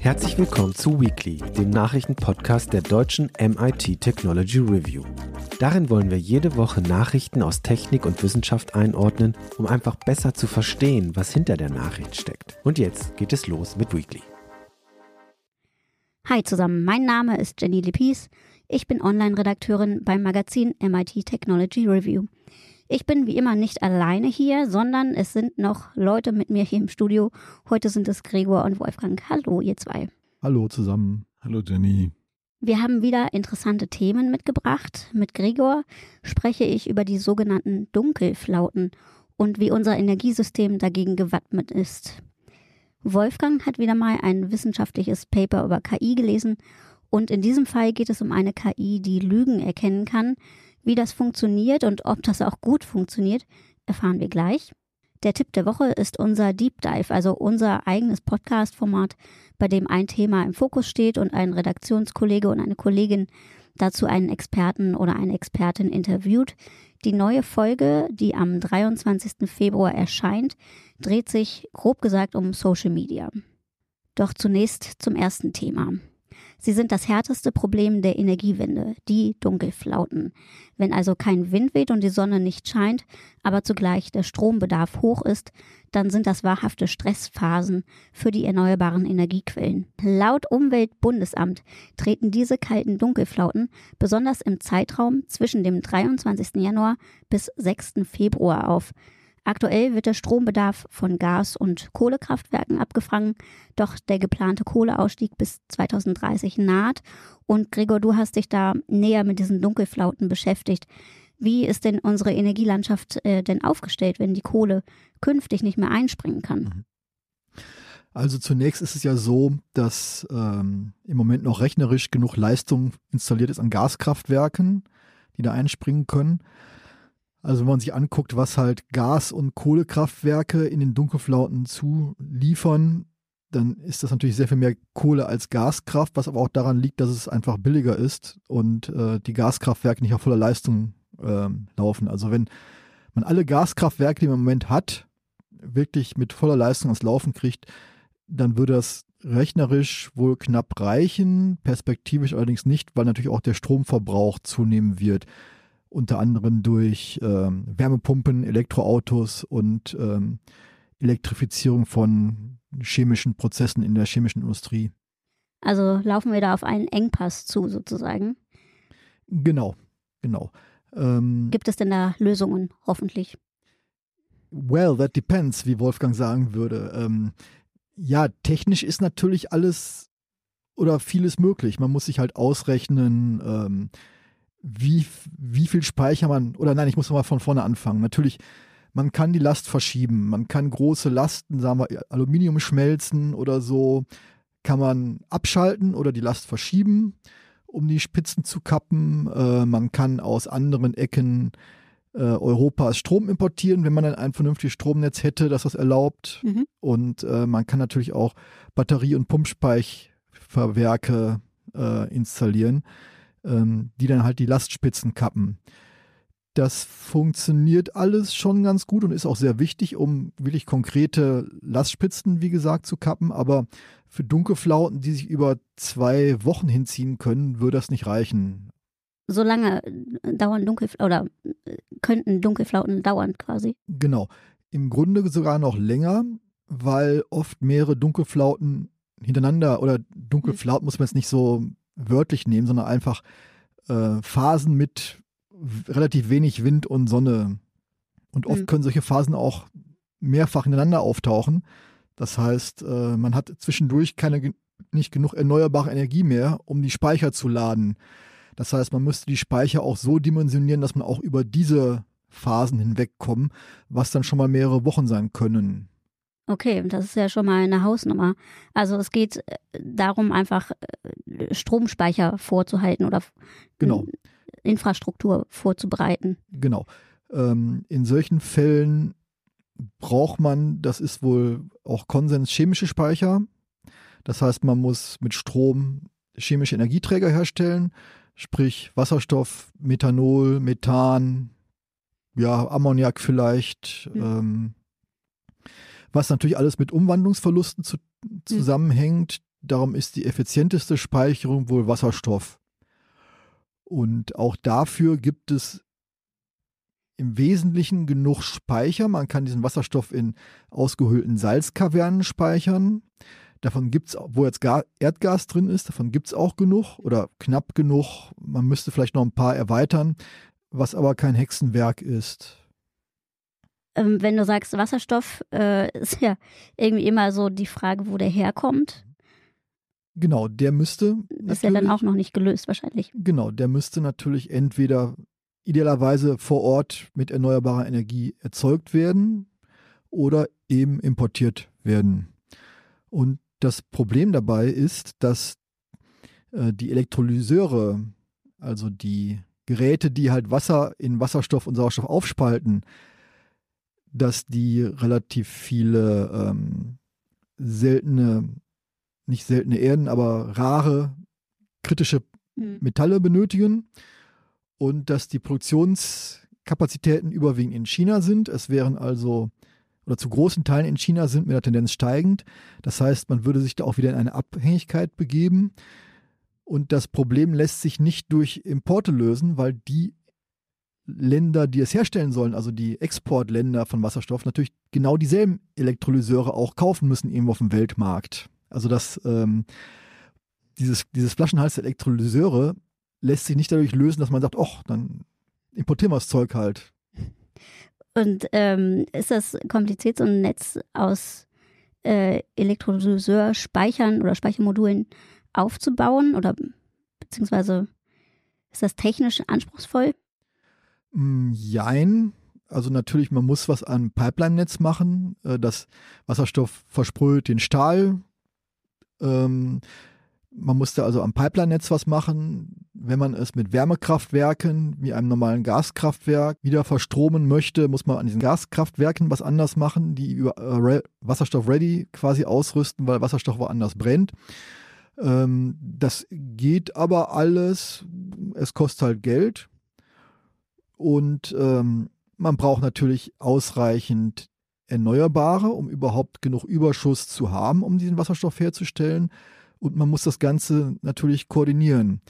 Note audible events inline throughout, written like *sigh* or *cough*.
Herzlich willkommen zu Weekly, dem Nachrichtenpodcast der deutschen MIT Technology Review. Darin wollen wir jede Woche Nachrichten aus Technik und Wissenschaft einordnen, um einfach besser zu verstehen, was hinter der Nachricht steckt. Und jetzt geht es los mit Weekly. Hi zusammen, mein Name ist Jenny Lepis. Ich bin Online-Redakteurin beim Magazin MIT Technology Review. Ich bin wie immer nicht alleine hier, sondern es sind noch Leute mit mir hier im Studio. Heute sind es Gregor und Wolfgang. Hallo, ihr zwei. Hallo zusammen. Hallo Jenny. Wir haben wieder interessante Themen mitgebracht. Mit Gregor spreche ich über die sogenannten Dunkelflauten und wie unser Energiesystem dagegen gewappnet ist. Wolfgang hat wieder mal ein wissenschaftliches Paper über KI gelesen und in diesem Fall geht es um eine KI, die Lügen erkennen kann, wie das funktioniert und ob das auch gut funktioniert, erfahren wir gleich. Der Tipp der Woche ist unser Deep Dive, also unser eigenes Podcast-Format, bei dem ein Thema im Fokus steht und ein Redaktionskollege und eine Kollegin dazu einen Experten oder eine Expertin interviewt. Die neue Folge, die am 23. Februar erscheint, dreht sich grob gesagt um Social Media. Doch zunächst zum ersten Thema. Sie sind das härteste Problem der Energiewende, die Dunkelflauten. Wenn also kein Wind weht und die Sonne nicht scheint, aber zugleich der Strombedarf hoch ist, dann sind das wahrhafte Stressphasen für die erneuerbaren Energiequellen. Laut Umweltbundesamt treten diese kalten Dunkelflauten besonders im Zeitraum zwischen dem 23. Januar bis 6. Februar auf. Aktuell wird der Strombedarf von Gas- und Kohlekraftwerken abgefangen, doch der geplante Kohleausstieg bis 2030 naht. Und Gregor, du hast dich da näher mit diesen Dunkelflauten beschäftigt. Wie ist denn unsere Energielandschaft äh, denn aufgestellt, wenn die Kohle künftig nicht mehr einspringen kann? Mhm. Also zunächst ist es ja so, dass ähm, im Moment noch rechnerisch genug Leistung installiert ist an Gaskraftwerken, die da einspringen können. Also wenn man sich anguckt, was halt Gas- und Kohlekraftwerke in den Dunkelflauten zuliefern, dann ist das natürlich sehr viel mehr Kohle als Gaskraft, was aber auch daran liegt, dass es einfach billiger ist und äh, die Gaskraftwerke nicht auf voller Leistung äh, laufen. Also wenn man alle Gaskraftwerke, die man im Moment hat, wirklich mit voller Leistung ans Laufen kriegt, dann würde das rechnerisch wohl knapp reichen, perspektivisch allerdings nicht, weil natürlich auch der Stromverbrauch zunehmen wird unter anderem durch ähm, Wärmepumpen, Elektroautos und ähm, Elektrifizierung von chemischen Prozessen in der chemischen Industrie. Also laufen wir da auf einen Engpass zu, sozusagen. Genau, genau. Ähm, Gibt es denn da Lösungen, hoffentlich? Well, that depends, wie Wolfgang sagen würde. Ähm, ja, technisch ist natürlich alles oder vieles möglich. Man muss sich halt ausrechnen, ähm, wie, wie viel Speicher man, oder nein, ich muss mal von vorne anfangen. Natürlich, man kann die Last verschieben. Man kann große Lasten, sagen wir, Aluminium schmelzen oder so, kann man abschalten oder die Last verschieben, um die Spitzen zu kappen. Äh, man kann aus anderen Ecken äh, Europas Strom importieren, wenn man dann ein vernünftiges Stromnetz hätte, das das erlaubt. Mhm. Und äh, man kann natürlich auch Batterie- und Pumpspeicherwerke äh, installieren ähm, die dann halt die Lastspitzen kappen. Das funktioniert alles schon ganz gut und ist auch sehr wichtig, um wirklich konkrete Lastspitzen, wie gesagt, zu kappen. Aber für Dunkelflauten, die sich über zwei Wochen hinziehen können, würde das nicht reichen. So lange äh, dauern Dunkelflauten oder äh, könnten Dunkelflauten dauern quasi. Genau. Im Grunde sogar noch länger, weil oft mehrere Dunkelflauten hintereinander oder Dunkelflauten muss man jetzt nicht so wörtlich nehmen, sondern einfach äh, Phasen mit relativ wenig Wind und Sonne. Und oft mhm. können solche Phasen auch mehrfach ineinander auftauchen. Das heißt, äh, man hat zwischendurch keine, nicht genug erneuerbare Energie mehr, um die Speicher zu laden. Das heißt, man müsste die Speicher auch so dimensionieren, dass man auch über diese Phasen hinwegkommt, was dann schon mal mehrere Wochen sein können. Okay, das ist ja schon mal eine Hausnummer. Also es geht äh, darum, einfach äh, Stromspeicher vorzuhalten oder genau. Infrastruktur vorzubereiten. Genau. Ähm, in solchen Fällen braucht man, das ist wohl auch Konsens, chemische Speicher. Das heißt, man muss mit Strom chemische Energieträger herstellen, sprich Wasserstoff, Methanol, Methan, ja, Ammoniak vielleicht. Mhm. Ähm, was natürlich alles mit Umwandlungsverlusten zu, zusammenhängt. Darum ist die effizienteste Speicherung wohl Wasserstoff. Und auch dafür gibt es im Wesentlichen genug Speicher. Man kann diesen Wasserstoff in ausgehöhlten Salzkavernen speichern. Davon gibt es, wo jetzt Erdgas drin ist, davon gibt es auch genug oder knapp genug. Man müsste vielleicht noch ein paar erweitern, was aber kein Hexenwerk ist. Ähm, wenn du sagst Wasserstoff, äh, *laughs* ist ja irgendwie immer so die Frage, wo der herkommt. Genau, der müsste. Ist ja dann auch noch nicht gelöst, wahrscheinlich. Genau, der müsste natürlich entweder idealerweise vor Ort mit erneuerbarer Energie erzeugt werden oder eben importiert werden. Und das Problem dabei ist, dass äh, die Elektrolyseure, also die Geräte, die halt Wasser in Wasserstoff und Sauerstoff aufspalten, dass die relativ viele ähm, seltene, nicht seltene Erden, aber rare kritische hm. Metalle benötigen und dass die Produktionskapazitäten überwiegend in China sind. Es wären also oder zu großen Teilen in China sind mit der Tendenz steigend. Das heißt, man würde sich da auch wieder in eine Abhängigkeit begeben. Und das Problem lässt sich nicht durch Importe lösen, weil die Länder, die es herstellen sollen, also die Exportländer von Wasserstoff, natürlich genau dieselben Elektrolyseure auch kaufen müssen irgendwo auf dem Weltmarkt. Also das, ähm, dieses, dieses Flaschenhals der Elektrolyseure lässt sich nicht dadurch lösen, dass man sagt, ach, dann importieren wir das Zeug halt. Und ähm, ist das kompliziert, so ein Netz aus äh, Elektrolyseur-Speichern oder Speichermodulen aufzubauen? Oder beziehungsweise ist das technisch anspruchsvoll? Mm, jein. Also natürlich, man muss was an Pipeline-Netz machen. Äh, das Wasserstoff versprüht den Stahl. Ähm, man musste also am Pipeline-Netz was machen. Wenn man es mit Wärmekraftwerken wie einem normalen Gaskraftwerk wieder verstromen möchte, muss man an diesen Gaskraftwerken was anders machen, die über äh, Wasserstoff-ready quasi ausrüsten, weil Wasserstoff woanders brennt. Ähm, das geht aber alles. Es kostet halt Geld. Und ähm, man braucht natürlich ausreichend Erneuerbare, um überhaupt genug Überschuss zu haben, um diesen Wasserstoff herzustellen und man muss das Ganze natürlich koordinieren.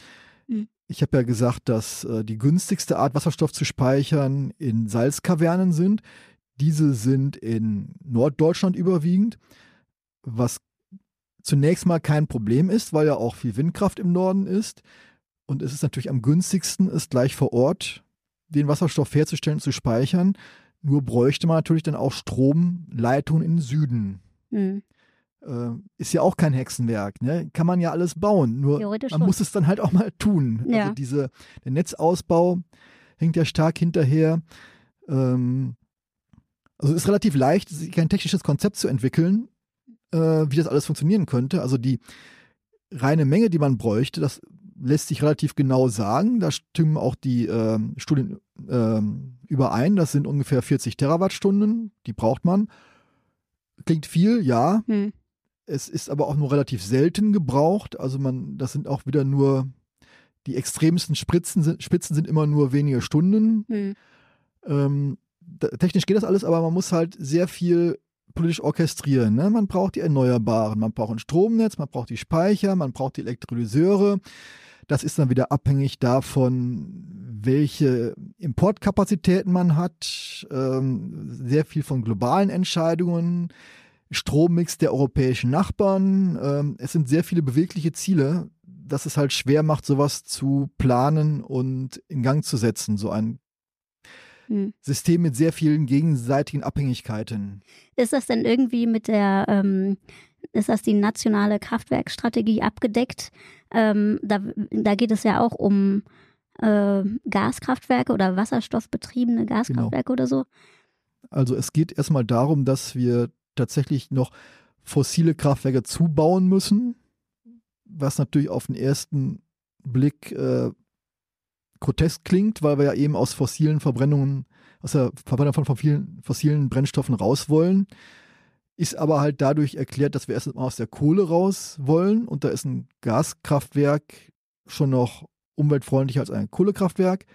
Mhm. Ich habe ja gesagt, dass äh, die günstigste Art, Wasserstoff zu speichern, in Salzkavernen sind. Diese sind in Norddeutschland überwiegend, was zunächst mal kein Problem ist, weil ja auch viel Windkraft im Norden ist. Und es ist natürlich am günstigsten, es gleich vor Ort den Wasserstoff herzustellen und zu speichern. Nur bräuchte man natürlich dann auch Stromleitungen in den Süden. Mhm. Äh, ist ja auch kein Hexenwerk, ne? Kann man ja alles bauen. Nur man schon. muss es dann halt auch mal tun. Also ja. Also diese, der Netzausbau hängt ja stark hinterher. Ähm, also ist relativ leicht, kein technisches Konzept zu entwickeln, äh, wie das alles funktionieren könnte. Also die reine Menge, die man bräuchte, das lässt sich relativ genau sagen. Da stimmen auch die äh, Studien äh, überein. Das sind ungefähr 40 Terawattstunden, die braucht man. Klingt viel, ja. Hm. Es ist aber auch nur relativ selten gebraucht. Also man, das sind auch wieder nur die extremsten Spritzen sind, Spitzen sind immer nur wenige Stunden. Hm. Ähm, da, technisch geht das alles, aber man muss halt sehr viel politisch orchestrieren. Ne? Man braucht die Erneuerbaren, man braucht ein Stromnetz, man braucht die Speicher, man braucht die Elektrolyseure. Das ist dann wieder abhängig davon, welche Importkapazitäten man hat. Ähm, sehr viel von globalen Entscheidungen. Strommix der europäischen Nachbarn. Ähm, es sind sehr viele bewegliche Ziele, dass es halt schwer macht, sowas zu planen und in Gang zu setzen, so ein hm. System mit sehr vielen gegenseitigen Abhängigkeiten. Ist das denn irgendwie mit der, ähm, ist das die nationale Kraftwerkstrategie abgedeckt? Ähm, da, da geht es ja auch um äh, Gaskraftwerke oder wasserstoffbetriebene Gaskraftwerke genau. oder so. Also es geht erstmal darum, dass wir tatsächlich noch fossile Kraftwerke zubauen müssen, was natürlich auf den ersten Blick äh, grotesk klingt, weil wir ja eben aus fossilen Verbrennungen, aus der Verbrennung von fossilen, fossilen Brennstoffen raus wollen. Ist aber halt dadurch erklärt, dass wir erst mal aus der Kohle raus wollen und da ist ein Gaskraftwerk schon noch umweltfreundlicher als ein Kohlekraftwerk.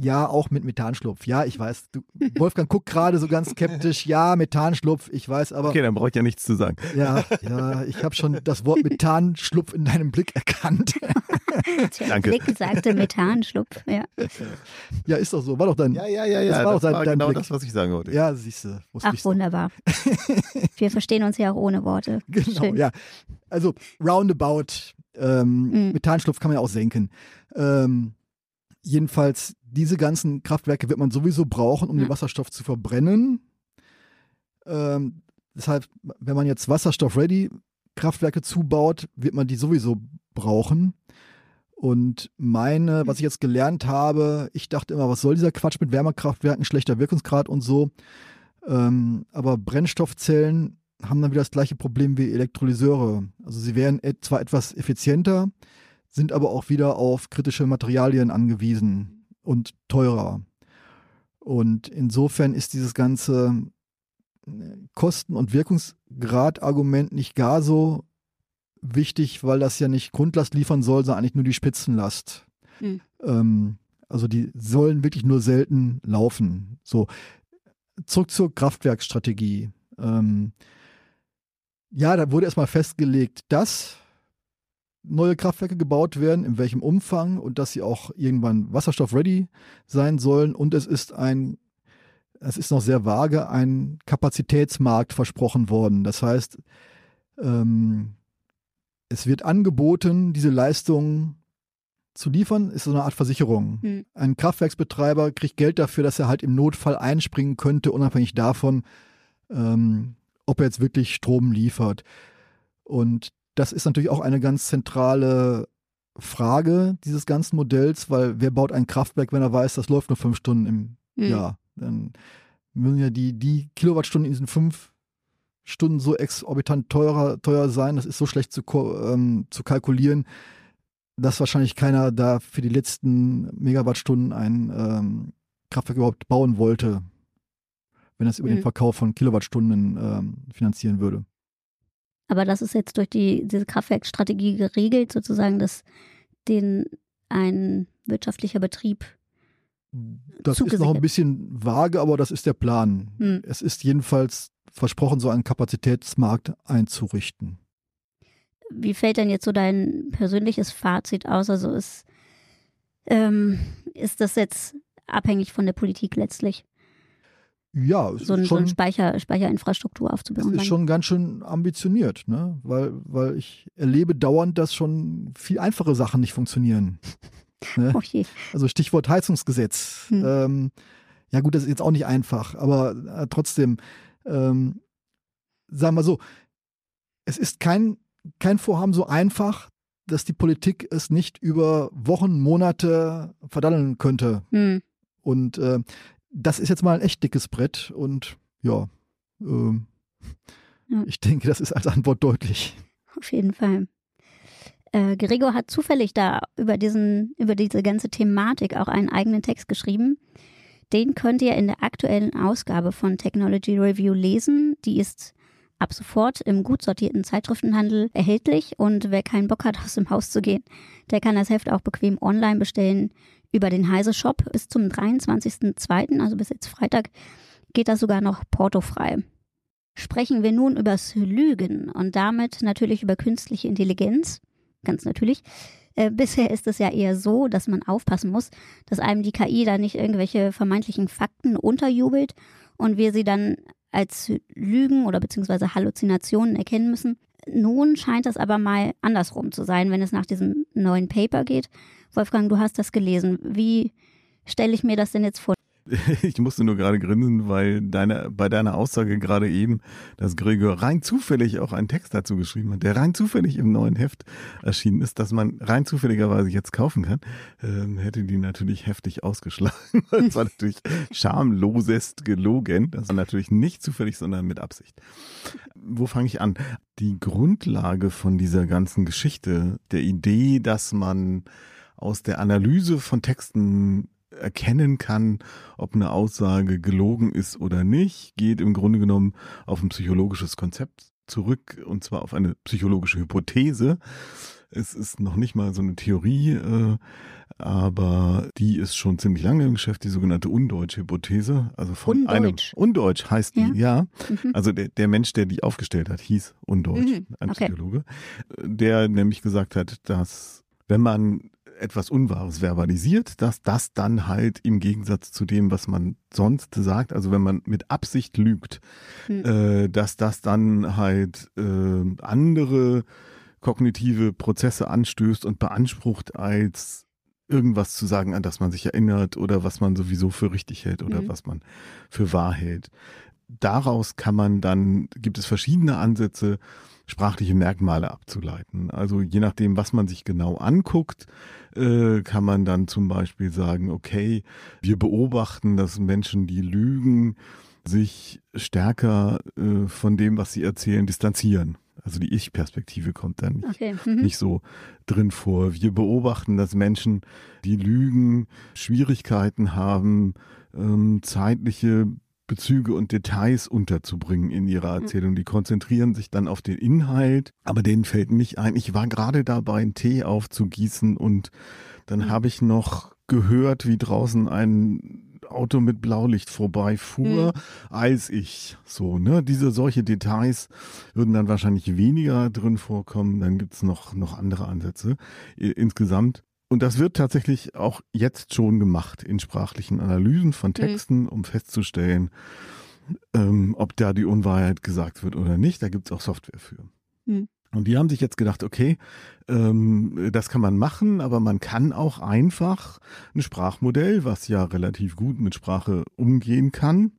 Ja, auch mit Methanschlupf. Ja, ich weiß. Du, Wolfgang guckt gerade so ganz skeptisch. Ja, Methanschlupf, ich weiß, aber. Okay, dann brauche ich ja nichts zu sagen. Ja, ja, ich habe schon das Wort Methanschlupf in deinem Blick erkannt. Der Danke. Blick sagte Methanschlupf. Ja. Ja, ist doch so. War doch dein. Ja, ja, ja, Das ja. war auch dein- dein genau Blick. das, was ich sagen wollte. Ja, siehst du. Ach, ich's wunderbar. *laughs* Wir verstehen uns ja auch ohne Worte. *laughs* Genau, Schön. ja. Also roundabout. Ähm, Mhm. Methanschlupf kann man ja auch senken. Ähm, jedenfalls, diese ganzen Kraftwerke wird man sowieso brauchen, um Ja. den Wasserstoff zu verbrennen. Ähm, deshalb, wenn man jetzt Wasserstoff-ready Kraftwerke zubaut, wird man die sowieso brauchen. Und meine, was ich jetzt gelernt habe, ich dachte immer, was soll dieser Quatsch mit Wärmekraftwerken, schlechter Wirkungsgrad und so. Ähm, aber Brennstoffzellen haben dann wieder das gleiche Problem wie Elektrolyseure. Also sie wären et zwar etwas effizienter, sind aber auch wieder auf kritische Materialien angewiesen und teurer. Und insofern ist dieses ganze äh, Kosten- und Wirkungsgrad-Argument nicht gar so wichtig, weil das ja nicht Grundlast liefern soll, sondern eigentlich nur die Spitzenlast. Hm. Ähm, also die sollen wirklich nur selten laufen. So, zurück zur Kraftwerkstrategie. Ähm, ja, da wurde erstmal festgelegt, dass neue Kraftwerke gebaut werden, in welchem Umfang und dass sie auch irgendwann wasserstoff-ready sein sollen. Und es ist ein, es ist noch sehr vage, ein Kapazitätsmarkt versprochen worden. Das heißt, ähm, es wird angeboten, diese Leistung zu liefern, ist so eine Art Versicherung. Hm. Ein Kraftwerksbetreiber kriegt Geld dafür, dass er halt im Notfall einspringen könnte, unabhängig davon, ähm, ob er jetzt wirklich Strom liefert. Und das ist natürlich auch eine ganz zentrale Frage dieses ganzen Modells, weil wer baut ein Kraftwerk, wenn er weiß, das läuft nur fünf Stunden im Hm. Jahr? Dann müssen ja die, die Kilowattstunden in diesen fünf Stunden so exorbitant teurer, teuer sein, das ist so schlecht zu, ähm, zu kalkulieren, dass wahrscheinlich keiner da für die letzten Megawattstunden ein ähm, Kraftwerk überhaupt bauen wollte, wenn es über den Mhm. Verkauf von Kilowattstunden ähm, finanzieren würde. Aber das ist jetzt durch die, diese Kraftwerkstrategie geregelt, sozusagen, dass den ein wirtschaftlicher Betrieb. Das ist noch ein bisschen vage, aber das ist der Plan. Hm. Es ist jedenfalls versprochen, so einen Kapazitätsmarkt einzurichten. Wie fällt denn jetzt so dein persönliches Fazit aus? Also ist, ähm, ist das jetzt abhängig von der Politik letztlich, Ja, es so, ist so schon, eine Speicher, Speicherinfrastruktur aufzubauen? ist Dann- schon ganz schön ambitioniert, ne? weil, weil ich erlebe dauernd, dass schon viel einfache Sachen nicht funktionieren. *laughs* Ne? Oh je. Also Stichwort Heizungsgesetz. Hm. Ähm, ja gut, das ist jetzt auch nicht einfach, aber äh, trotzdem, ähm, sagen wir so, es ist kein, kein Vorhaben so einfach, dass die Politik es nicht über Wochen, Monate verdaddeln könnte. Hm. Und äh, das ist jetzt mal ein echt dickes Brett und ja, ähm, Ja. ich denke, das ist als Antwort deutlich. Auf jeden Fall. Äh, Gregor hat zufällig da über, diesen, über diese ganze Thematik auch einen eigenen Text geschrieben. Den könnt ihr in der aktuellen Ausgabe von Technology Review lesen. Die ist ab sofort im gut sortierten Zeitschriftenhandel erhältlich. Und wer keinen Bock hat, aus dem Haus zu gehen, der kann das Heft auch bequem online bestellen über den Heise Shop. Bis zum 23.02., also bis jetzt Freitag, geht das sogar noch portofrei sprechen wir nun übers Lügen und damit natürlich über künstliche Intelligenz. Ganz natürlich. Äh, bisher ist es ja eher so, dass man aufpassen muss, dass einem die KI da nicht irgendwelche vermeintlichen Fakten unterjubelt und wir sie dann als Lügen oder beziehungsweise Halluzinationen erkennen müssen. Nun scheint das aber mal andersrum zu sein, wenn es nach diesem neuen Paper geht. Wolfgang, du hast das gelesen. Wie stelle ich mir das denn jetzt vor? *laughs* Ich musste nur gerade grinsen, weil deine, bei deiner Aussage gerade eben, dass Gregor rein zufällig auch einen Text dazu geschrieben hat, der rein zufällig im neuen Heft erschienen ist, dass man rein zufälligerweise jetzt kaufen kann, ähm, hätte die natürlich heftig ausgeschlagen. *laughs* Das war natürlich schamlosest gelogen. Das war natürlich nicht zufällig, sondern mit Absicht. Wo fange ich an? Die Grundlage von dieser ganzen Geschichte, der Idee, dass man aus der Analyse von Texten erkennen kann, ob eine Aussage gelogen ist oder nicht, geht im Grunde genommen auf ein psychologisches Konzept zurück und zwar auf eine psychologische Hypothese. Es ist noch nicht mal so eine Theorie, äh, aber die ist schon ziemlich lange im Geschäft, die sogenannte Undeutsch-Hypothese. Also von Undeutsch. einem Undeutsch heißt die, ja. Mhm. Also der, der Mensch, der die aufgestellt hat, hieß Undeutsch, Mhm, ein okay. Psychologe, der nämlich gesagt hat, dass wenn man etwas Unwahres verbalisiert, dass das dann halt im Gegensatz zu dem, was man sonst sagt, also wenn man mit Absicht lügt, Mhm. äh, dass das dann halt äh, andere kognitive Prozesse anstößt und beansprucht, als irgendwas zu sagen, an das man sich erinnert oder was man sowieso für richtig hält oder Mhm. was man für wahr hält. Daraus kann man dann, gibt es verschiedene Ansätze, sprachliche Merkmale abzuleiten. Also je nachdem, was man sich genau anguckt, äh, kann man dann zum Beispiel sagen, okay, wir beobachten, dass Menschen, die lügen, sich stärker äh, von dem, was sie erzählen, distanzieren. Also die Ich-Perspektive kommt dann nicht Okay. Mhm. nicht so drin vor. Wir beobachten, dass Menschen, die lügen, Schwierigkeiten haben, ähm, zeitliche Bezüge und Details unterzubringen in ihrer Erzählung. Die konzentrieren sich dann auf den Inhalt, aber denen fällt nicht ein, ich war gerade dabei, einen Tee aufzugießen und dann Mhm. habe ich noch gehört, wie draußen ein Auto mit Blaulicht vorbeifuhr, als ich so, ne? Diese solche Details würden dann wahrscheinlich weniger drin vorkommen. Dann gibt's noch, noch andere Ansätze insgesamt. Und das wird tatsächlich auch jetzt schon gemacht in sprachlichen Analysen von Texten, um festzustellen, ähm, ob da die Unwahrheit gesagt wird oder nicht. Da gibt's auch Software für. Hm. Und die haben sich jetzt gedacht, okay, ähm, das kann man machen, aber man kann auch einfach ein Sprachmodell, was ja relativ gut mit Sprache umgehen kann,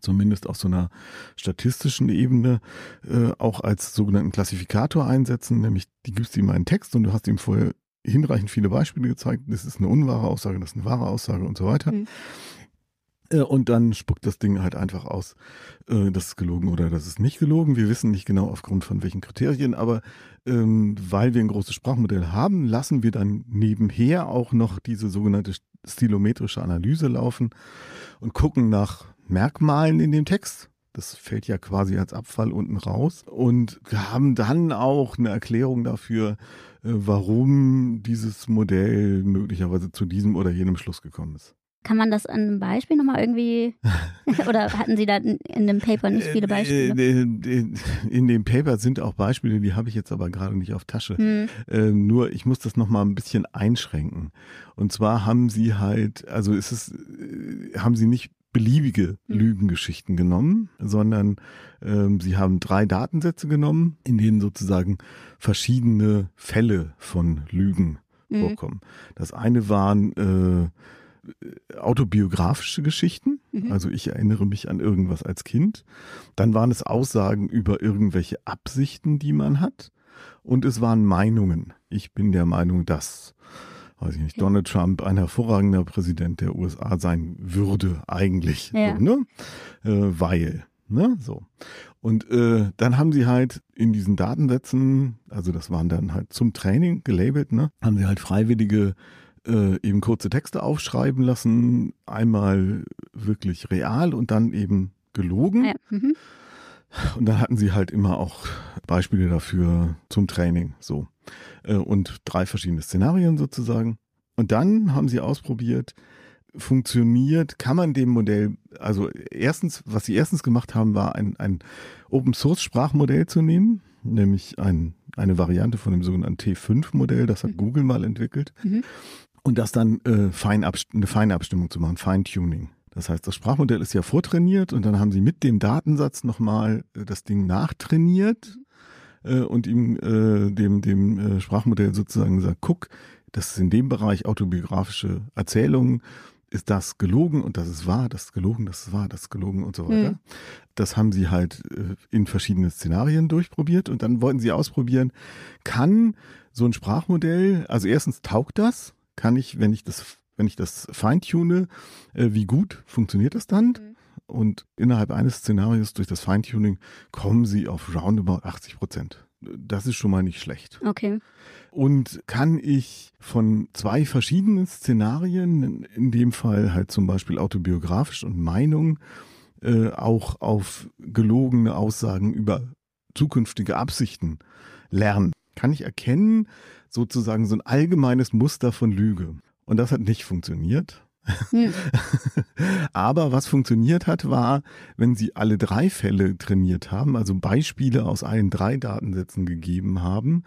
zumindest auf so einer statistischen Ebene, äh, auch als sogenannten Klassifikator einsetzen, nämlich die gibst ihm einen Text und du hast ihm vorher hinreichend viele Beispiele gezeigt, das ist eine unwahre Aussage, das ist eine wahre Aussage und so weiter. Mhm. Äh, Und dann spuckt das Ding halt einfach aus, äh, das ist gelogen oder das ist nicht gelogen. Wir wissen nicht genau aufgrund von welchen Kriterien, aber ähm, weil wir ein großes Sprachmodell haben, lassen wir dann nebenher auch noch diese sogenannte stilometrische Analyse laufen und gucken nach Merkmalen in dem Text. Das fällt ja quasi als Abfall unten raus und haben dann auch eine Erklärung dafür, äh, warum dieses Modell möglicherweise zu diesem oder jenem Schluss gekommen ist. Kann man das an einem Beispiel nochmal irgendwie, *laughs* oder hatten Sie da in, dem Paper nicht viele Beispiele? Äh, äh, In dem Paper sind auch Beispiele, die habe ich jetzt aber gerade nicht auf Tasche. Hm. Nur ich muss das nochmal ein bisschen einschränken. Und zwar haben sie halt, also ist es, äh, haben sie nicht beliebige Hm. Lügengeschichten genommen, sondern ähm, sie haben drei Datensätze genommen, in denen sozusagen verschiedene Fälle von Lügen Hm. vorkommen. Das eine waren äh, autobiografische Geschichten, Mhm. also ich erinnere mich an irgendwas als Kind. Dann waren es Aussagen über irgendwelche Absichten, die man hat. Und es waren Meinungen. Ich bin der Meinung, dass, weiß ich nicht. Donald Trump ein hervorragender Präsident der USA sein würde, eigentlich. Ja. So, ne? äh, weil. Ne? So. Und äh, dann haben sie halt in diesen Datensätzen, also das waren dann halt zum Training gelabelt, ne, haben sie halt Freiwillige äh, eben kurze Texte aufschreiben lassen, einmal wirklich real und dann eben gelogen. Ja. Mhm. Und dann hatten sie halt immer auch Beispiele dafür zum Training, so. Äh, Und drei verschiedene Szenarien sozusagen. Und dann haben sie ausprobiert, funktioniert, kann man dem Modell, also erstens, was sie erstens gemacht haben, war ein, ein Open Source Sprachmodell zu nehmen, nämlich ein, eine Variante von dem sogenannten T5-Modell, das hat Mhm. Google mal entwickelt. Mhm. Und das dann äh, fein eine feine Abstimmung zu machen, Feintuning. Das heißt, das Sprachmodell ist ja vortrainiert und dann haben sie mit dem Datensatz nochmal äh, das Ding nachtrainiert äh, und ihm, äh, dem, dem äh, Sprachmodell sozusagen gesagt, guck, das ist in dem Bereich autobiografische Erzählungen, ist das gelogen und das ist wahr, das ist gelogen, das ist wahr, das ist gelogen und so weiter. Mhm. Das haben sie halt äh, in verschiedenen Szenarien durchprobiert und dann wollten sie ausprobieren, kann so ein Sprachmodell, also erstens taugt das, kann ich, wenn ich das, wenn ich das feintune, äh, wie gut funktioniert das dann? Mhm. Und innerhalb eines Szenarios durch das Feintuning kommen sie auf roundabout 80 Prozent. Das ist schon mal nicht schlecht. Okay. Und kann ich von zwei verschiedenen Szenarien, in dem Fall halt zum Beispiel autobiografisch und Meinung, äh, auch auf gelogene Aussagen über zukünftige Absichten lernen, kann ich erkennen, sozusagen so ein allgemeines Muster von Lüge. Und das hat nicht funktioniert. Hm. *laughs* Aber was funktioniert hat, war, wenn sie alle drei Fälle trainiert haben, also Beispiele aus allen drei Datensätzen gegeben haben,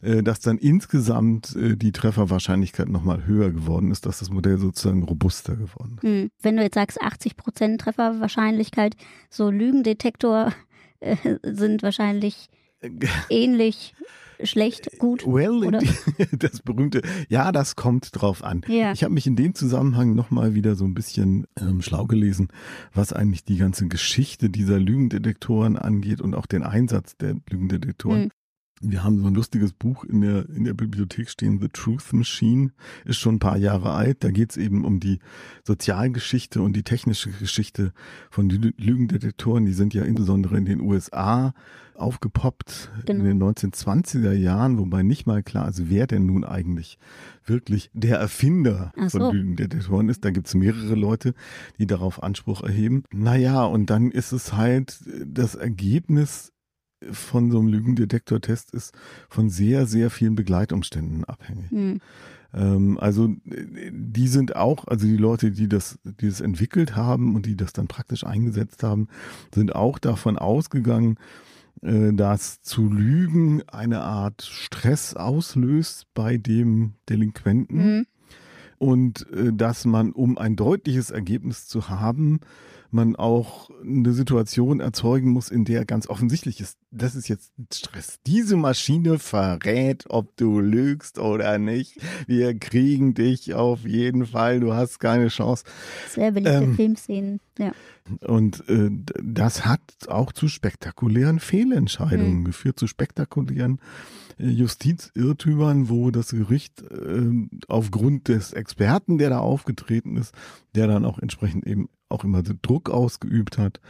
äh, dass dann insgesamt äh, die Trefferwahrscheinlichkeit nochmal höher geworden ist, dass das Modell sozusagen robuster geworden ist. Hm. Wenn du jetzt sagst 80 Prozent Trefferwahrscheinlichkeit, so Lügendetektor *laughs* äh, sind wahrscheinlich ähnlich schlecht, gut? Well, oder? *laughs* das berühmte, ja, das kommt drauf an. Ja. Ich habe mich in dem Zusammenhang nochmal wieder so ein bisschen ähm, schlau gelesen, was eigentlich die ganze Geschichte dieser Lügendetektoren angeht und auch den Einsatz der Lügendetektoren. Hm. Wir haben so ein lustiges Buch in der, in der Bibliothek stehen, The Truth Machine, ist schon ein paar Jahre alt. Da geht es eben um die Sozialgeschichte und die technische Geschichte von Lügendetektoren. Die sind ja insbesondere in den USA aufgepoppt genau. in den 1920er Jahren, wobei nicht mal klar ist, wer denn nun eigentlich wirklich der Erfinder so. von Lügendetektoren ist. Da gibt es mehrere Leute, die darauf Anspruch erheben. Naja, und dann ist es halt das Ergebnis von so einem Lügendetektortest ist von sehr, sehr vielen Begleitumständen abhängig. Mhm. Ähm, also die sind auch, also die Leute, die das, die das entwickelt haben und die das dann praktisch eingesetzt haben, sind auch davon ausgegangen, äh, dass zu lügen eine Art Stress auslöst bei dem Delinquenten. Mhm. Und äh, dass man, um ein deutliches Ergebnis zu haben, man auch eine Situation erzeugen muss, in der ganz offensichtlich ist, das ist jetzt Stress. Diese Maschine verrät, ob du lügst oder nicht. Wir kriegen dich auf jeden Fall. Du hast keine Chance. Sehr beliebte ähm, Filmszenen, ja. Und äh, das hat auch zu spektakulären Fehlentscheidungen mhm. geführt, zu spektakulären äh, Justizirrtümern, wo das Gericht äh, aufgrund des Experten, der da aufgetreten ist, der dann auch entsprechend eben auch immer Druck ausgeübt hat,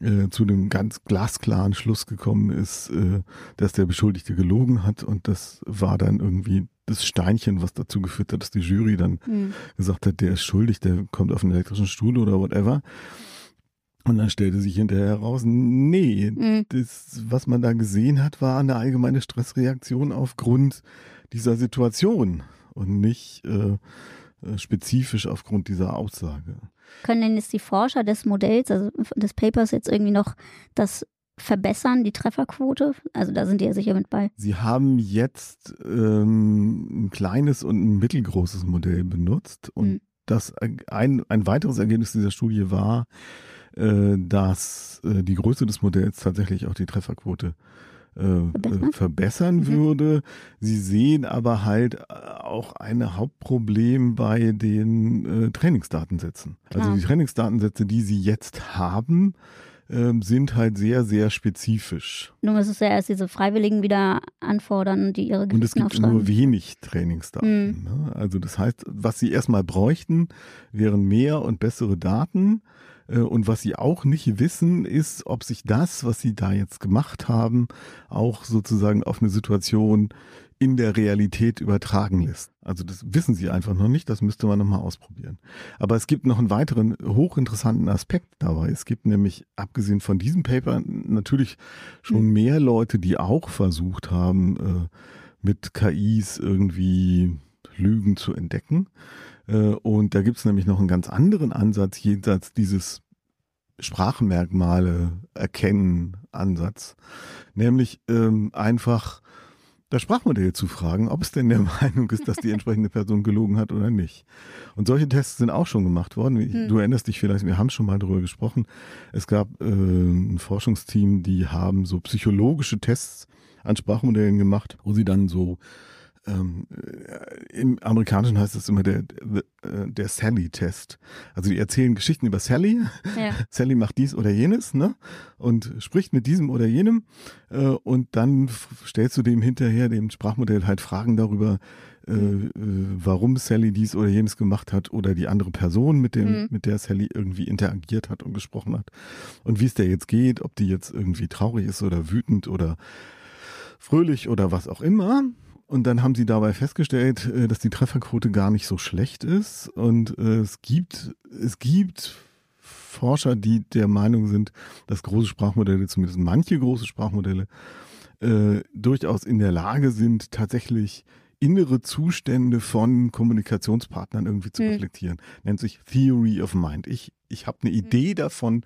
äh, zu dem ganz glasklaren Schluss gekommen ist, äh, dass der Beschuldigte gelogen hat und das war dann irgendwie das Steinchen, was dazu geführt hat, dass die Jury dann mhm. gesagt hat, der ist schuldig, der kommt auf einen elektrischen Stuhl oder whatever. Und dann stellte sich hinterher heraus, nee, mhm. das, was man da gesehen hat, war eine allgemeine Stressreaktion aufgrund dieser Situation und nicht äh, spezifisch aufgrund dieser Aussage. Können denn jetzt die Forscher des Modells, also des Papers jetzt irgendwie noch das verbessern, die Trefferquote? Also da sind die ja sicher mit bei. Sie haben jetzt ähm, ein kleines und ein mittelgroßes Modell benutzt und mhm. das ein, ein weiteres Ergebnis dieser Studie war, äh, dass äh, die Größe des Modells tatsächlich auch die Trefferquote äh, verbessern, verbessern mhm. würde. Sie sehen aber halt auch ein Hauptproblem bei den äh, Trainingsdatensätzen. Also Klar. Also die Trainingsdatensätze, die Sie jetzt haben, ähm, sind halt sehr, sehr spezifisch. Nun ist es ja erst diese Freiwilligen wieder anfordern, die ihre Geschichten Und es gibt nur wenig Trainingsdaten. Mhm. Ne? Also das heißt, was sie erstmal bräuchten, wären mehr und bessere Daten. Äh, und was sie auch nicht wissen, ist, ob sich das, was sie da jetzt gemacht haben, auch sozusagen auf eine Situation in der Realität übertragen lässt. Also das wissen sie einfach noch nicht, das müsste man nochmal ausprobieren. Aber es gibt noch einen weiteren hochinteressanten Aspekt dabei. Es gibt nämlich, abgesehen von diesem Paper, natürlich schon hm. mehr Leute, die auch versucht haben, äh, mit KIs irgendwie Lügen zu entdecken. Äh, und da gibt es nämlich noch einen ganz anderen Ansatz jenseits dieses Sprachmerkmale erkennen Ansatz, nämlich ähm, einfach das Sprachmodell zu fragen, ob es denn der *laughs* Meinung ist, dass die entsprechende Person gelogen hat oder nicht. Und solche Tests sind auch schon gemacht worden. Hm. Du erinnerst dich vielleicht, wir haben schon mal darüber gesprochen. Es gab äh, ein Forschungsteam, die haben so psychologische Tests an Sprachmodellen gemacht, wo sie dann so ähm, äh, Im Amerikanischen heißt das immer der, der, äh, der Sally-Test. Also die erzählen Geschichten über Sally. Ja. *laughs* Sally macht dies oder jenes, ne? Und spricht mit diesem oder jenem. Äh, und dann stellst du dem hinterher, dem Sprachmodell, halt Fragen darüber, äh, mhm. äh, warum Sally dies oder jenes gemacht hat oder die andere Person, mit dem, mhm. mit der Sally irgendwie interagiert hat und gesprochen hat. Und wie es der jetzt geht, ob die jetzt irgendwie traurig ist oder wütend oder fröhlich oder was auch immer. Und dann haben sie dabei festgestellt, äh, dass die Trefferquote gar nicht so schlecht ist. Und äh, es gibt, es gibt Forscher, die der Meinung sind, dass große Sprachmodelle, zumindest manche große Sprachmodelle, äh, durchaus in der Lage sind, tatsächlich innere Zustände von Kommunikationspartnern irgendwie zu Hm. reflektieren. Nennt sich Theory of Mind. Ich, ich habe eine Idee davon,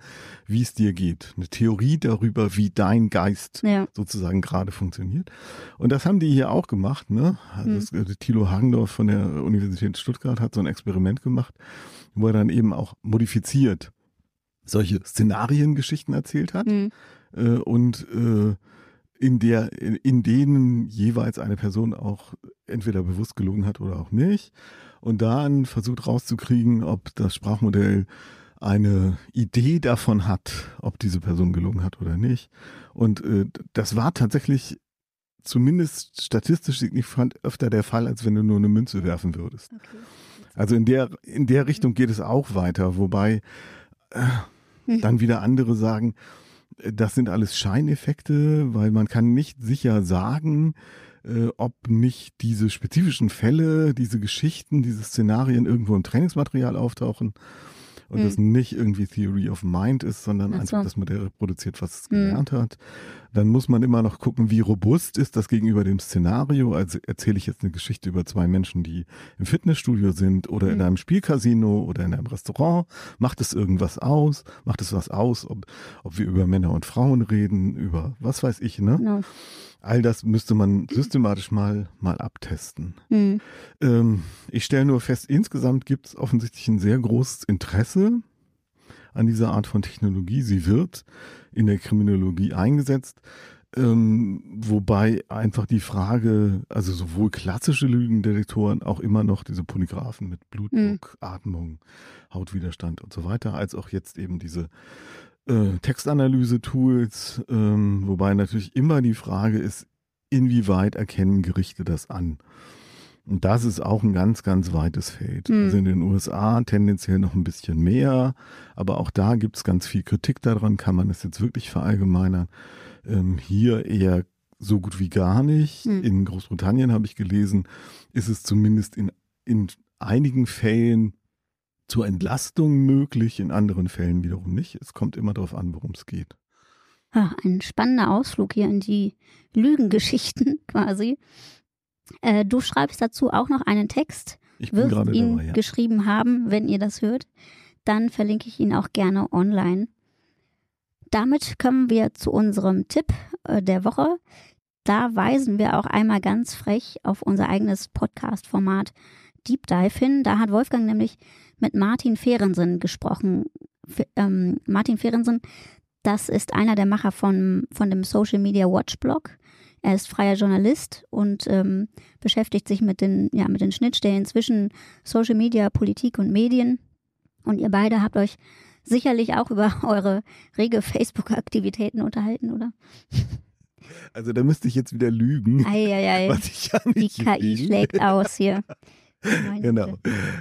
wie es dir geht. Eine Theorie darüber, wie dein Geist Ja. sozusagen gerade funktioniert. Und das haben die hier auch gemacht. Ne? Also Mhm. äh, Thilo Hagendorf von der Universität Stuttgart hat so ein Experiment gemacht, wo er dann eben auch modifiziert solche Szenariengeschichten erzählt hat Hm. äh, und äh, in der in denen jeweils eine Person auch entweder bewusst gelogen hat oder auch nicht und dann versucht rauszukriegen, ob das Sprachmodell eine Idee davon hat, ob diese Person gelogen hat oder nicht. Und äh, das war tatsächlich zumindest statistisch signifikant öfter der Fall, als wenn du nur eine Münze werfen würdest. Okay. Also in der, in der Richtung geht es auch weiter, wobei äh, Hm. dann wieder andere sagen, äh, das sind alles Scheineffekte, weil man kann nicht sicher sagen, äh, ob nicht diese spezifischen Fälle, diese Geschichten, diese Szenarien irgendwo im Trainingsmaterial auftauchen und Hm. das nicht irgendwie Theory of Mind ist, sondern Ach einfach so. das Modell reproduziert, was es Hm. gelernt hat. Dann muss man immer noch gucken, wie robust ist das gegenüber dem Szenario. Also erzähle ich jetzt eine Geschichte über zwei Menschen, die im Fitnessstudio sind oder in Hm. einem Spielcasino oder in einem Restaurant. Macht es irgendwas aus? Macht es was aus, ob, ob wir über Männer und Frauen reden, über was weiß ich, ne? Genau. All das müsste man systematisch mal, mal abtesten. Hm. Ähm, ich stelle nur fest, insgesamt gibt es offensichtlich ein sehr großes Interesse an dieser Art von Technologie. Sie wird in der Kriminologie eingesetzt. Ähm, wobei einfach die Frage, also sowohl klassische Lügendetektoren, auch immer noch diese Polygraphen mit Blutdruck, Atmung, Hautwiderstand und so weiter, als auch jetzt eben diese äh, Textanalyse-Tools, ähm, wobei natürlich immer die Frage ist, inwieweit erkennen Gerichte das an? Und das ist auch ein ganz, ganz weites Feld. Hm. Also in den USA tendenziell noch ein bisschen mehr, aber auch da gibt es ganz viel Kritik daran, kann man es jetzt wirklich verallgemeinern. Ähm, hier eher so gut wie gar nicht. Hm. In Großbritannien habe ich gelesen, ist es zumindest in, in einigen Fällen zur Entlastung möglich, in anderen Fällen wiederum nicht. Es kommt immer darauf an, worum es geht. Ah, ein spannender Ausflug hier in die Lügengeschichten *laughs* quasi. Äh, du schreibst dazu auch noch einen Text, Ich bin wirst ihn dabei, ja. geschrieben haben, wenn ihr das hört. Dann verlinke ich ihn auch gerne online. Damit kommen wir zu unserem Tipp äh, der Woche. Da weisen wir auch einmal ganz frech auf unser eigenes Podcast-Format Deep Dive hin. Da hat Wolfgang nämlich mit Martin Fehrensen gesprochen. F ähm, Martin Fehrensen, das ist einer der Macher von, von dem Social Media Watch Blog. Er ist freier Journalist und ähm, beschäftigt sich mit den, ja, mit den Schnittstellen zwischen Social Media, Politik und Medien. Und ihr beide habt euch sicherlich auch über *laughs* eure rege Facebook-Aktivitäten unterhalten, oder? Also da müsste ich jetzt wieder lügen, Eieiei, *laughs* was ich ja die nicht KI will. schlägt aus hier. Meine Genau.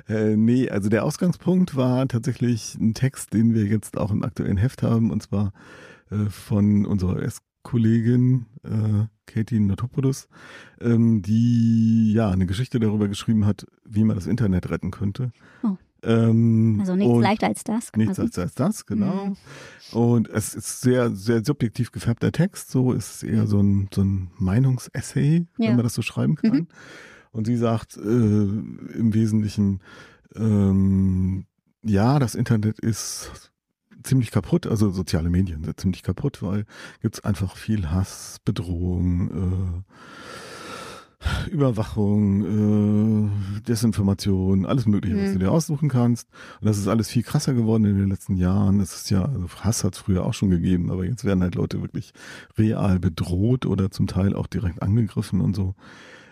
Äh, nee, also der Ausgangspunkt war tatsächlich ein Text, den wir jetzt auch im aktuellen Heft haben, und zwar äh, von unserer US-Kollegin äh, Katie Notopoulos, ähm, die ja eine Geschichte darüber geschrieben hat, wie man das Internet retten könnte. Oh. Ähm, Also nichts leichter als das. Nichts quasi. als, das, genau. Mhm. Und es ist sehr, sehr subjektiv gefärbter Text, so ist es eher so ein, so ein Meinungsessay, Ja. wenn man das so schreiben kann. Mhm. Und sie sagt äh, im Wesentlichen, ähm, ja, das Internet ist ziemlich kaputt, also soziale Medien sind ziemlich kaputt, weil gibt's einfach viel Hass, Bedrohung, äh, Überwachung, äh, Desinformation, alles Mögliche, was Mhm. du dir aussuchen kannst. Und das ist alles viel krasser geworden in den letzten Jahren. Es ist ja, also Hass hat es früher auch schon gegeben, aber jetzt werden halt Leute wirklich real bedroht oder zum Teil auch direkt angegriffen und so.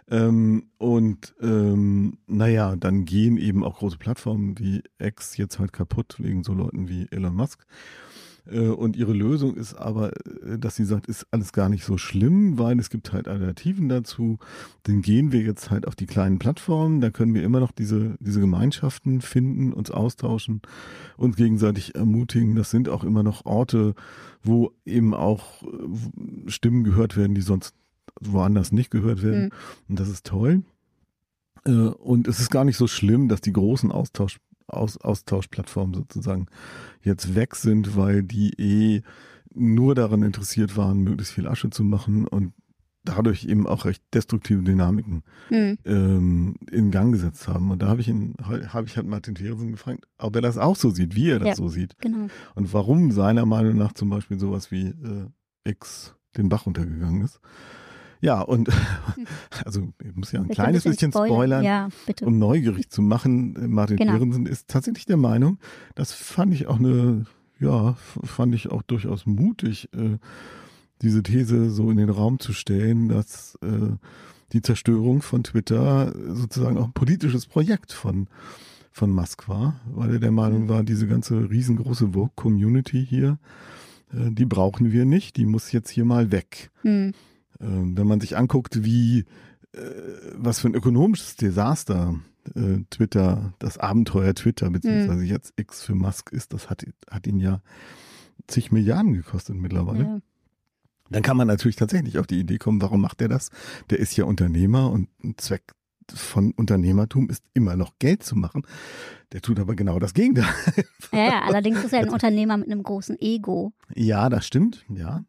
Ähm, und ähm, naja, dann gehen eben auch große Plattformen wie X jetzt halt kaputt wegen so Leuten wie Elon Musk. Äh, Und ihre Lösung ist aber, äh, dass sie sagt, ist alles gar nicht so schlimm, weil es gibt halt Alternativen dazu. Dann gehen wir jetzt halt auf die kleinen Plattformen, da können wir immer noch diese, diese Gemeinschaften finden, uns austauschen, uns gegenseitig ermutigen. Das sind auch immer noch Orte, wo eben auch äh, Stimmen gehört werden, die sonst woanders nicht gehört werden. Mhm. Und das ist toll. Äh, Und es ist gar nicht so schlimm, dass die großen Austausch Aus Austauschplattformen sozusagen jetzt weg sind, weil die eh nur daran interessiert waren, möglichst viel Asche zu machen und dadurch eben auch recht destruktive Dynamiken Hm. ähm, in Gang gesetzt haben. Und da habe ich ihn, habe ich halt Martin Thiersen gefragt, ob er das auch so sieht, wie er das Ja. so sieht. Genau. Und warum seiner Meinung nach zum Beispiel sowas wie äh, X den Bach runtergegangen ist. Ja, und *laughs* also ich muss ja ein Bitte kleines bisschen spoilern, Ja, bitte. um neugierig zu machen. Martin Genau. Ist tatsächlich der Meinung, das fand ich auch eine, ja, fand ich auch durchaus mutig, äh, diese These so in den Raum zu stellen, dass äh, die Zerstörung von Twitter sozusagen auch ein politisches Projekt von von Musk war, weil er der Meinung war, diese ganze riesengroße Vogue-Community hier, äh, die brauchen wir nicht, die muss jetzt hier mal weg. Hm. Ähm, wenn man sich anguckt, wie, äh, was für ein ökonomisches Desaster äh, Twitter, das Abenteuer Twitter, beziehungsweise jetzt X für Musk ist, das hat, hat ihn ja zig Milliarden gekostet mittlerweile. Ja. Dann kann man natürlich tatsächlich auf die Idee kommen, warum macht er das? Der ist ja Unternehmer und ein Zweck von Unternehmertum ist immer noch Geld zu machen. Der tut aber genau das Gegenteil. Ja, allerdings ist er ein *laughs* Unternehmer mit einem großen Ego. Ja, das stimmt, ja.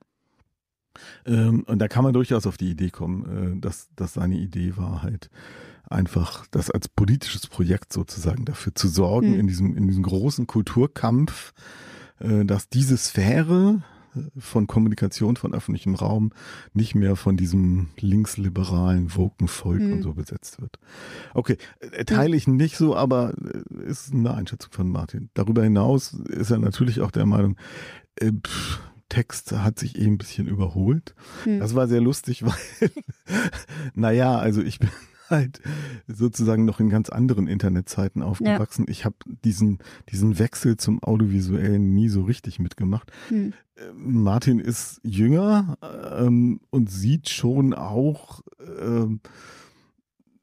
Ähm, und da kann man durchaus auf die Idee kommen, äh, dass, dass seine Idee war halt einfach, das als politisches Projekt sozusagen dafür zu sorgen, Hm. in diesem, in diesem großen Kulturkampf, äh, dass diese Sphäre äh, von Kommunikation, von öffentlichem Raum nicht mehr von diesem linksliberalen, woken Volk Hm. und so besetzt wird. Okay, äh, teile ich nicht so, aber ist eine Einschätzung von Martin. Darüber hinaus ist er natürlich auch der Meinung, äh, pff, Text hat sich eh ein bisschen überholt. Hm. Das war sehr lustig, *laughs* weil, naja, also ich bin halt sozusagen noch in ganz anderen Internetzeiten aufgewachsen. Ich habe diesen, diesen Wechsel zum Audiovisuellen nie so richtig mitgemacht. Hm. Äh, Martin ist jünger ähm, und sieht schon auch, ähm,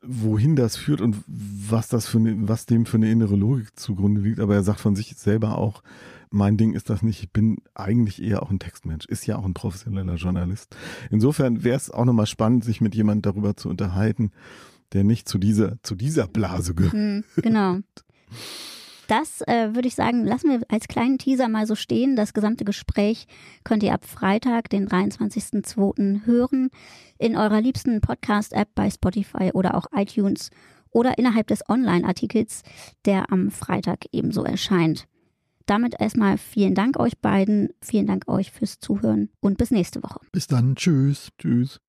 wohin das führt und was das für eine, was dem für eine innere Logik zugrunde liegt. Aber er sagt von sich selber auch, mein Ding ist das nicht. Ich bin eigentlich eher auch ein Textmensch. Ist ja auch ein professioneller Journalist. Insofern wäre es auch nochmal spannend, sich mit jemandem darüber zu unterhalten, der nicht zu dieser, zu dieser Blase gehört. Hm, genau. Das äh, würde ich sagen, lassen wir als kleinen Teaser mal so stehen. Das gesamte Gespräch könnt ihr ab Freitag, den 23.02. hören, in eurer liebsten Podcast-App bei Spotify oder auch iTunes oder innerhalb des Online-Artikels, der am Freitag ebenso erscheint. Damit erstmal vielen Dank euch beiden, vielen Dank euch fürs Zuhören und bis nächste Woche. Bis dann. Tschüss. Tschüss.